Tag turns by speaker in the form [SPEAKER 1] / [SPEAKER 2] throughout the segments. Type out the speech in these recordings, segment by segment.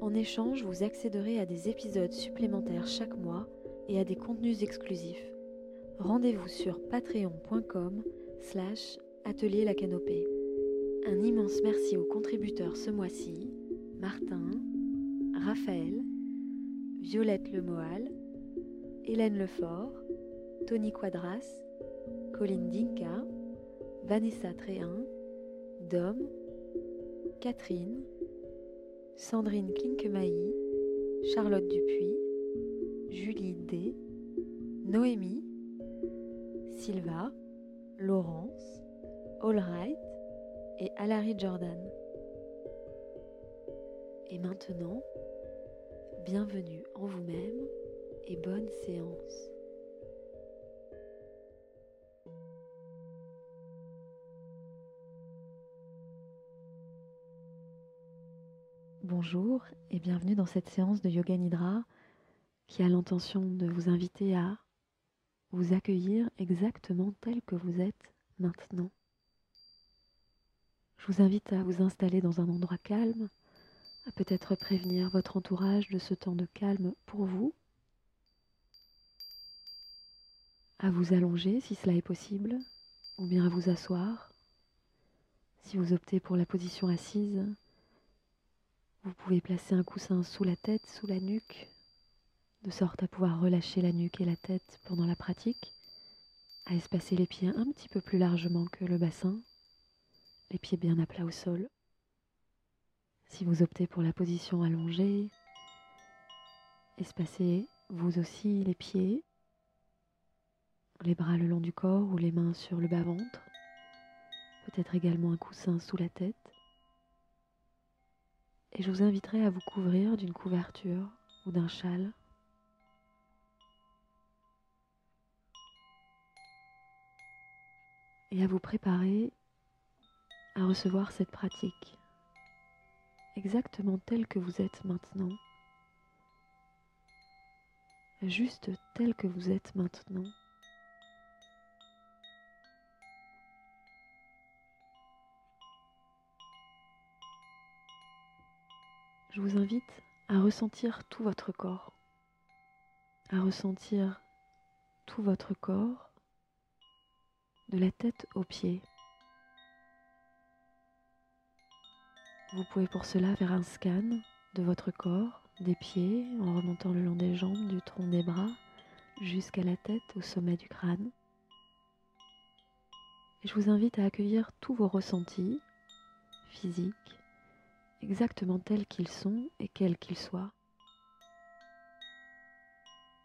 [SPEAKER 1] En échange, vous accéderez à des épisodes supplémentaires chaque mois et à des contenus exclusifs. Rendez-vous sur patreon.com slash atelier la canopée. Un immense merci aux contributeurs ce mois-ci, Martin, Raphaël, Violette Lemoal, Hélène Lefort, Tony Quadras, Colline Dinka, Vanessa Tréhin, Dom, Catherine, Sandrine Klinkemailly, Charlotte Dupuis, Julie D, Noémie, Silva, Laurence, Allright et Alary Jordan. Et maintenant, bienvenue en vous-même et bonne séance. Bonjour et bienvenue dans cette séance de Yoga Nidra qui a l'intention de vous inviter à vous accueillir exactement tel que vous êtes maintenant. Je vous invite à vous installer dans un endroit calme, à peut-être prévenir votre entourage de ce temps de calme pour vous, à vous allonger si cela est possible, ou bien à vous asseoir. Si vous optez pour la position assise, vous pouvez placer un coussin sous la tête, sous la nuque, de sorte à pouvoir relâcher la nuque et la tête pendant la pratique, à espacer les pieds un petit peu plus largement que le bassin, les pieds bien à plat au sol. Si vous optez pour la position allongée, espacez vous aussi les pieds, les bras le long du corps ou les mains sur le bas-ventre, peut-être également un coussin sous la tête et je vous inviterai à vous couvrir d'une couverture ou d'un châle. Et à vous préparer à recevoir cette pratique exactement telle que vous êtes maintenant. Juste telle que vous êtes maintenant. Je vous invite à ressentir tout votre corps, à ressentir tout votre corps de la tête aux pieds. Vous pouvez pour cela faire un scan de votre corps, des pieds, en remontant le long des jambes, du tronc des bras, jusqu'à la tête, au sommet du crâne. Et je vous invite à accueillir tous vos ressentis physiques, exactement tels qu'ils sont et quels qu'ils soient.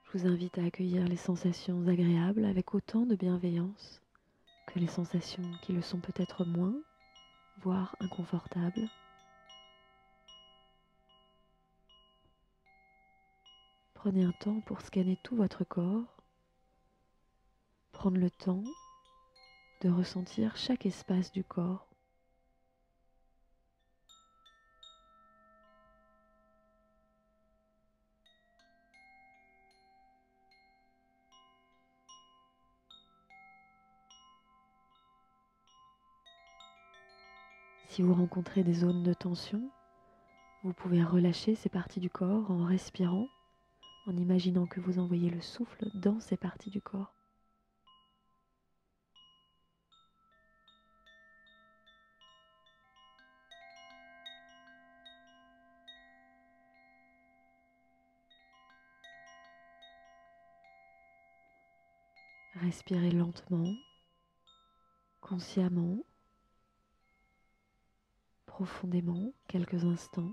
[SPEAKER 1] Je vous invite à accueillir les sensations agréables avec autant de bienveillance que les sensations qui le sont peut-être moins, voire inconfortables. Prenez un temps pour scanner tout votre corps, prendre le temps de ressentir chaque espace du corps. Si vous rencontrez des zones de tension, vous pouvez relâcher ces parties du corps en respirant, en imaginant que vous envoyez le souffle dans ces parties du corps. Respirez lentement, consciemment profondément quelques instants.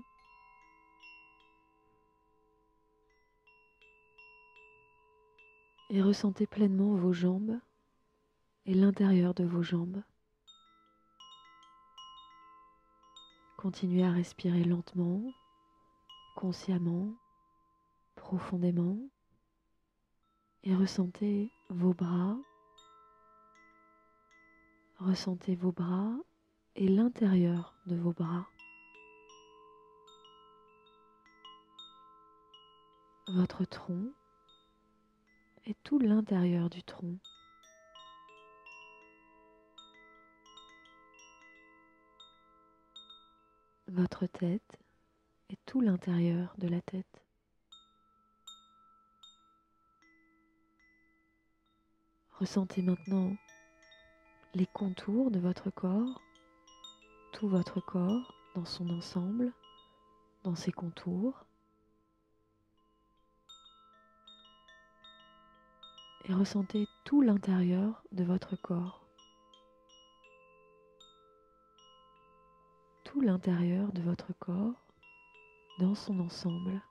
[SPEAKER 1] Et ressentez pleinement vos jambes et l'intérieur de vos jambes. Continuez à respirer lentement, consciemment, profondément, et ressentez vos bras, ressentez vos bras et l'intérieur de vos bras. Votre tronc et tout l'intérieur du tronc. Votre tête et tout l'intérieur de la tête. Ressentez maintenant les contours de votre corps, tout votre corps dans son ensemble, dans ses contours. Et ressentez tout l'intérieur de votre corps. Tout l'intérieur de votre corps dans son ensemble.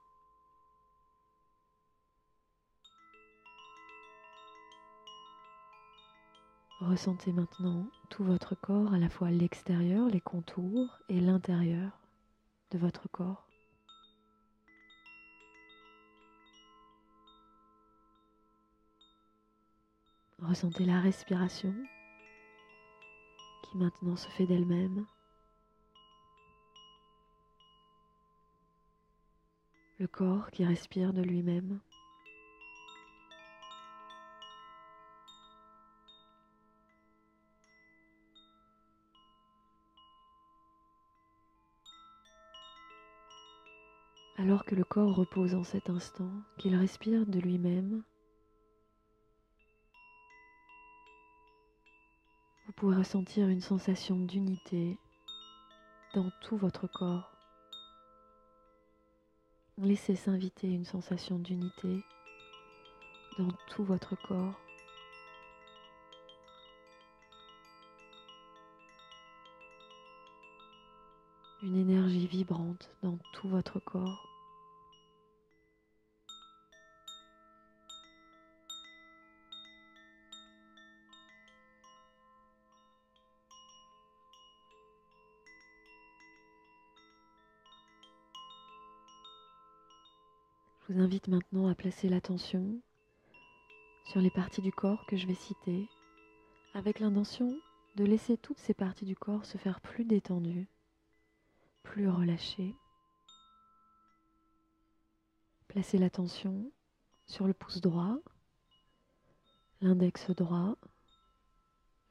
[SPEAKER 1] Ressentez maintenant tout votre corps, à la fois l'extérieur, les contours et l'intérieur de votre corps. Ressentez la respiration qui maintenant se fait d'elle-même. Le corps qui respire de lui-même. Alors que le corps repose en cet instant, qu'il respire de lui-même, vous pouvez ressentir une sensation d'unité dans tout votre corps. Laissez s'inviter une sensation d'unité dans tout votre corps. Une énergie vibrante dans tout votre corps. Invite maintenant à placer l'attention sur les parties du corps que je vais citer, avec l'intention de laisser toutes ces parties du corps se faire plus détendues, plus relâchées. Placez l'attention sur le pouce droit, l'index droit,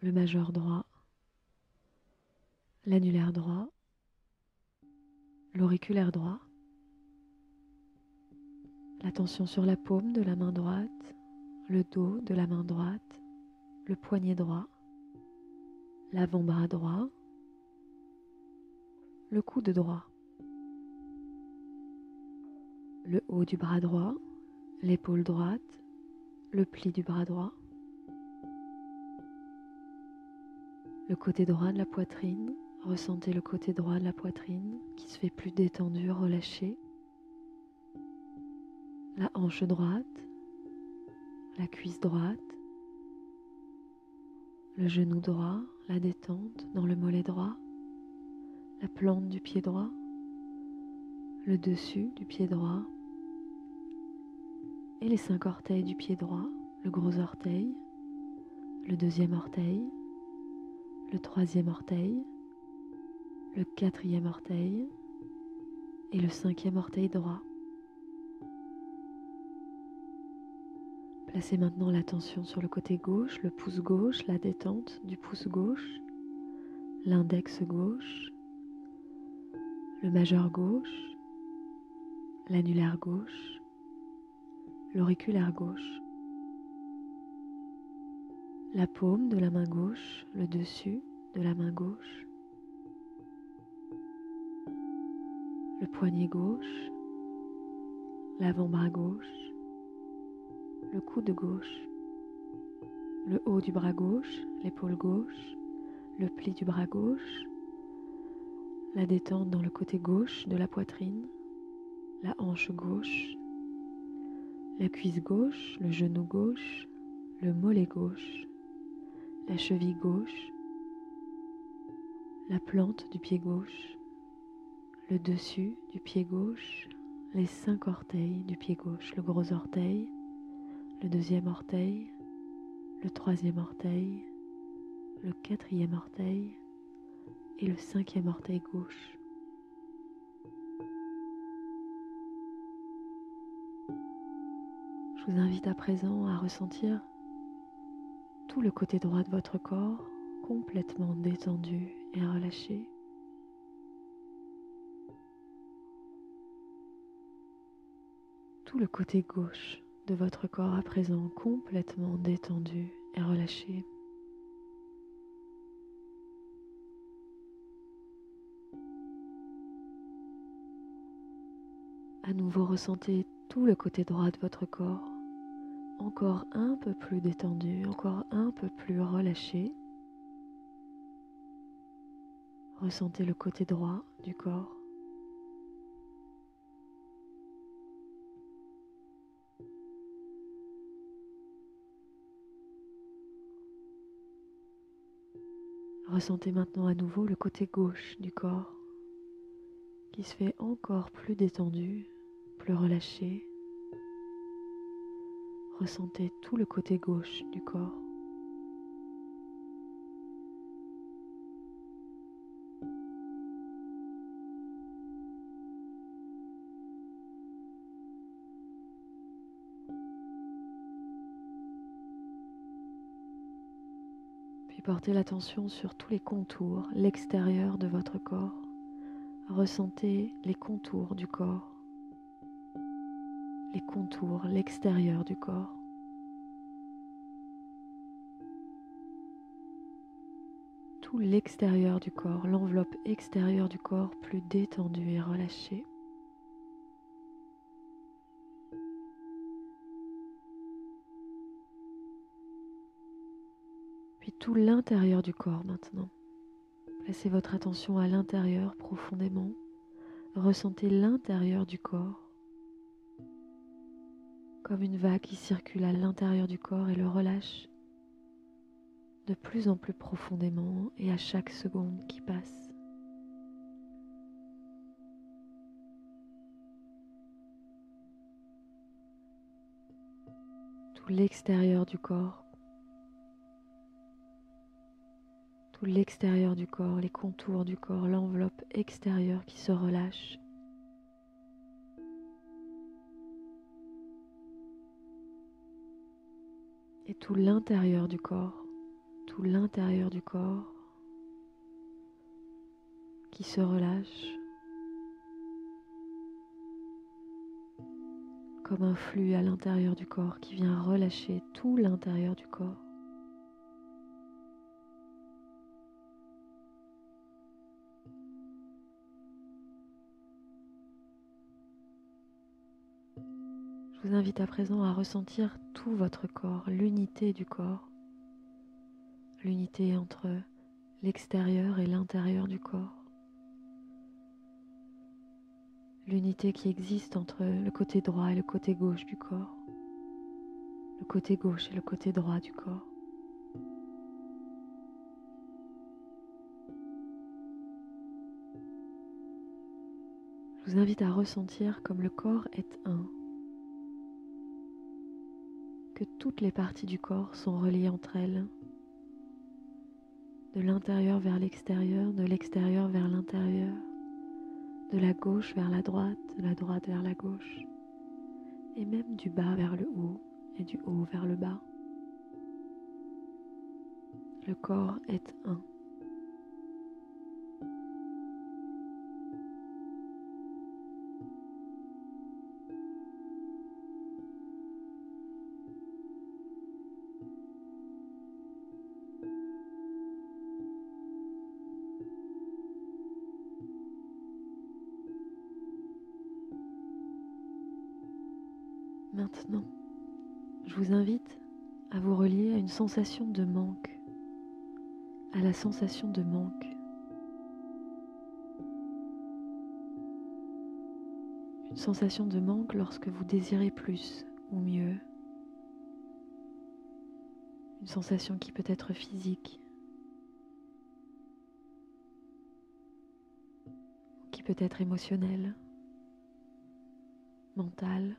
[SPEAKER 1] le majeur droit, l'annulaire droit, l'auriculaire droit, L'attention sur la paume de la main droite, le dos de la main droite, le poignet droit, l'avant-bras droit, le coude droit, le haut du bras droit, l'épaule droite, le pli du bras droit, le côté droit de la poitrine, ressentez le côté droit de la poitrine qui se fait plus détendu, relâché la hanche droite, la cuisse droite, le genou droit, la détente dans le mollet droit, la plante du pied droit, le dessus du pied droit. Et les cinq orteils du pied droit, le gros orteil, le deuxième orteil, le troisième orteil, le quatrième orteil. Et le cinquième orteil droit. Placez maintenant l'attention sur le côté gauche, le pouce gauche, la détente du pouce gauche, l'index gauche, le majeur gauche, l'annulaire gauche, l'auriculaire gauche, la paume de la main gauche, le dessus de la main gauche, le poignet gauche, l'avant-bras gauche, le coude gauche, le haut du bras gauche, l'épaule gauche, le pli du bras gauche, la détente dans le côté gauche de la poitrine, la hanche gauche, la cuisse gauche, le genou gauche, le mollet gauche, la cheville gauche, la plante du pied gauche, le dessus du pied gauche, les cinq orteils du pied gauche, le gros orteil, le deuxième orteil, le troisième orteil, le quatrième orteil et le cinquième orteil gauche. Je vous invite à présent à ressentir tout le côté droit de votre corps complètement détendu et relâché. Tout le côté gauche votre corps à présent complètement détendu et relâché. À nouveau, ressentez tout le côté droit de votre corps, encore un peu plus détendu, encore un peu plus relâché. Ressentez le côté droit du corps. Ressentez maintenant à nouveau le côté gauche du corps qui se fait encore plus détendu, plus relâché. Ressentez tout le côté gauche du corps. Portez l'attention sur tous les contours, l'extérieur de votre corps. Ressentez les contours du corps, les contours, l'extérieur du corps. Tout l'extérieur du corps, l'enveloppe extérieure du corps plus détendue et relâchée. Tout l'intérieur du corps maintenant. Placez votre attention à l'intérieur profondément. Ressentez l'intérieur du corps comme une vague qui circule à l'intérieur du corps et le relâche de plus en plus profondément et à chaque seconde qui passe. Tout l'extérieur du corps tout l'extérieur du corps, les contours du corps, l'enveloppe extérieure qui se relâche. Et tout l'intérieur du corps, tout l'intérieur du corps qui se relâche comme un flux à l'intérieur du corps qui vient relâcher tout l'intérieur du corps. Je vous invite à présent à ressentir tout votre corps, l'unité du corps, l'unité entre l'extérieur et l'intérieur du corps, l'unité qui existe entre le côté droit et le côté gauche du corps, le côté gauche et le côté droit du corps. Je vous invite à ressentir comme le corps est un que toutes les parties du corps sont reliées entre elles, de l'intérieur vers l'extérieur, de l'extérieur vers l'intérieur, de la gauche vers la droite, de la droite vers la gauche, et même du bas vers le haut et du haut vers le bas. Le corps est un. Maintenant, je vous invite à vous relier à une sensation de manque, à la sensation de manque. Une sensation de manque lorsque vous désirez plus ou mieux. Une sensation qui peut être physique, qui peut être émotionnelle. mentale.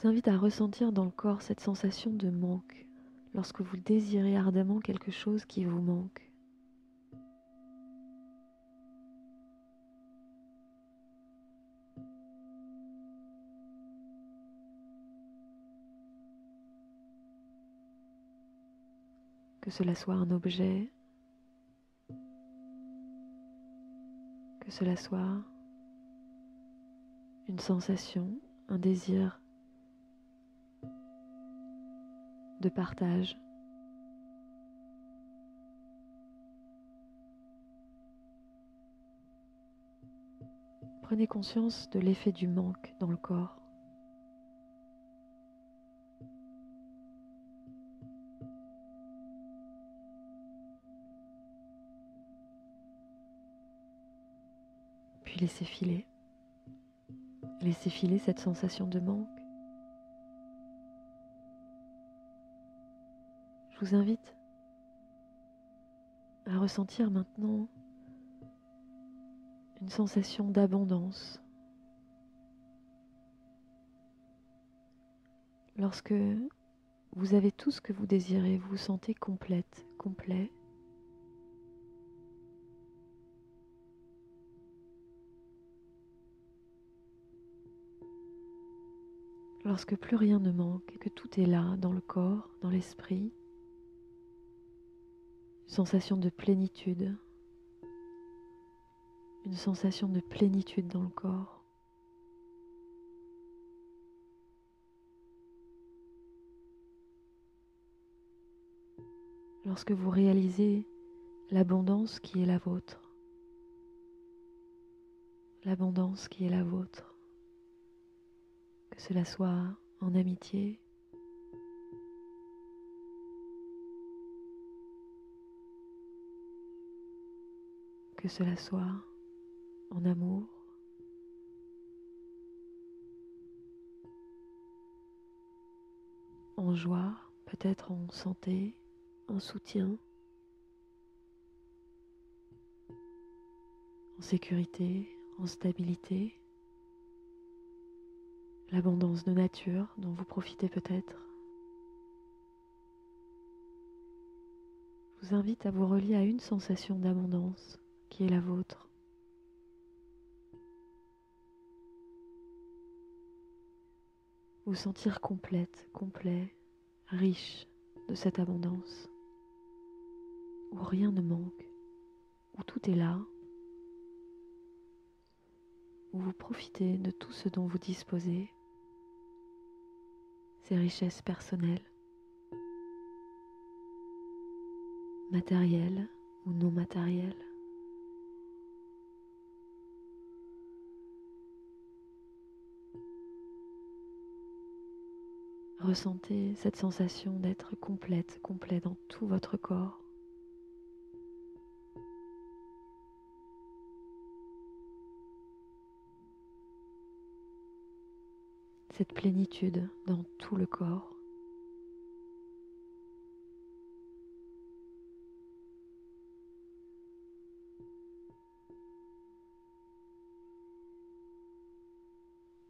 [SPEAKER 1] Vous invite à ressentir dans le corps cette sensation de manque lorsque vous désirez ardemment quelque chose qui vous manque. que cela soit un objet, que cela soit une sensation, un désir de partage. Prenez conscience de l'effet du manque dans le corps. laissez filer. Laissez filer cette sensation de manque. Je vous invite à ressentir maintenant une sensation d'abondance. Lorsque vous avez tout ce que vous désirez, vous vous sentez complète, complet. lorsque plus rien ne manque et que tout est là dans le corps, dans l'esprit, sensation de plénitude, une sensation de plénitude dans le corps. Lorsque vous réalisez l'abondance qui est la vôtre, l'abondance qui est la vôtre. Que cela soit en amitié, que cela soit en amour, en joie, peut-être en santé, en soutien, en sécurité, en stabilité. L'abondance de nature dont vous profitez peut-être. Je vous invite à vous relier à une sensation d'abondance qui est la vôtre. Vous sentir complète, complet, riche de cette abondance, où rien ne manque, où tout est là, où vous profitez de tout ce dont vous disposez ses richesses personnelles, matérielles ou non matérielles. Ressentez cette sensation d'être complète, complet dans tout votre corps. cette plénitude dans tout le corps.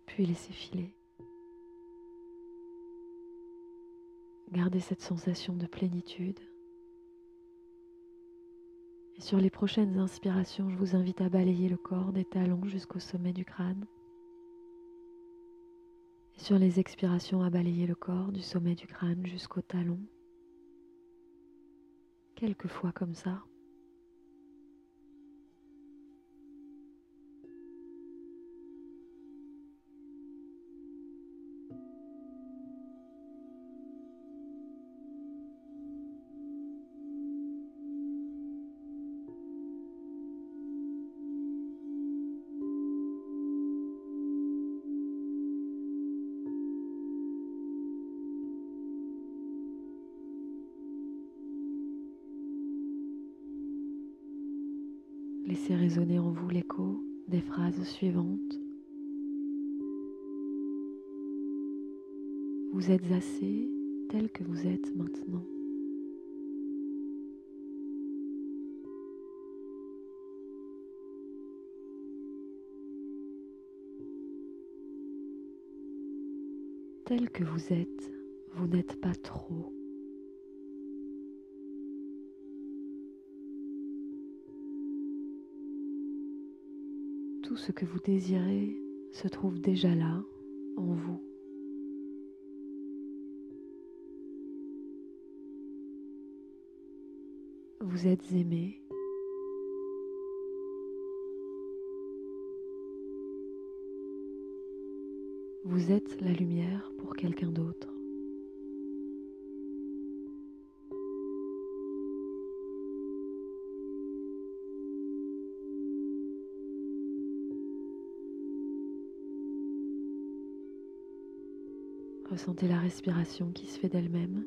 [SPEAKER 1] Puis laissez filer. Cette sensation de plénitude. Et sur les prochaines inspirations, je vous invite à balayer le corps des talons jusqu'au sommet du crâne. Sur les expirations, à balayer le corps du sommet du crâne jusqu'au talon. Quelques fois comme ça. Résonner en vous l'écho des phrases suivantes. Vous êtes assez tel que vous êtes maintenant. Tel que vous êtes, vous n'êtes pas trop. Tout ce que vous désirez se trouve déjà là, en vous. Vous êtes aimé. Vous êtes la lumière pour quelqu'un d'autre. Ressentez la respiration qui se fait d'elle-même.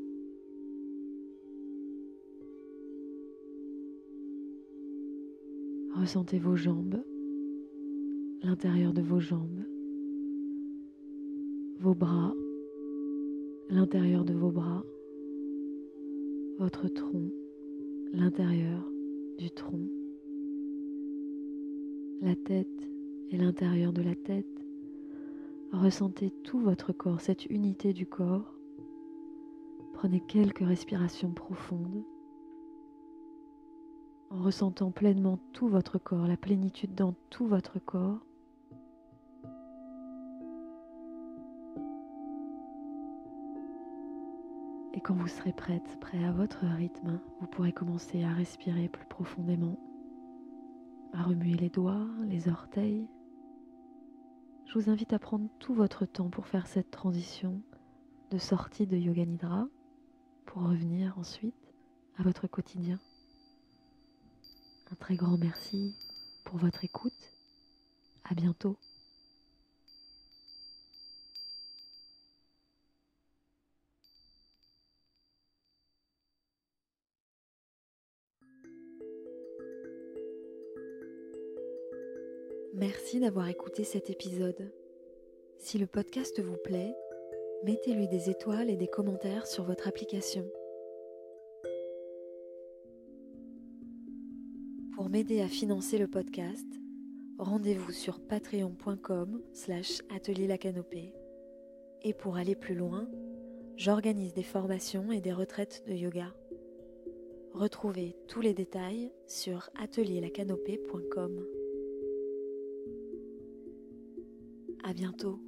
[SPEAKER 1] Ressentez vos jambes, l'intérieur de vos jambes, vos bras, l'intérieur de vos bras, votre tronc, l'intérieur du tronc, la tête et l'intérieur de la tête. Ressentez tout votre corps, cette unité du corps. Prenez quelques respirations profondes en ressentant pleinement tout votre corps, la plénitude dans tout votre corps. Et quand vous serez prête, prêt à votre rythme, vous pourrez commencer à respirer plus profondément, à remuer les doigts, les orteils. Je vous invite à prendre tout votre temps pour faire cette transition de sortie de Yoga Nidra pour revenir ensuite à votre quotidien. Un très grand merci pour votre écoute. À bientôt. Merci d'avoir écouté cet épisode. Si le podcast vous plaît, mettez-lui des étoiles et des commentaires sur votre application. Pour m'aider à financer le podcast, rendez-vous sur patreon.com slash atelier la canopée. Et pour aller plus loin, j'organise des formations et des retraites de yoga. Retrouvez tous les détails sur atelierlacanopée.com. À bientôt.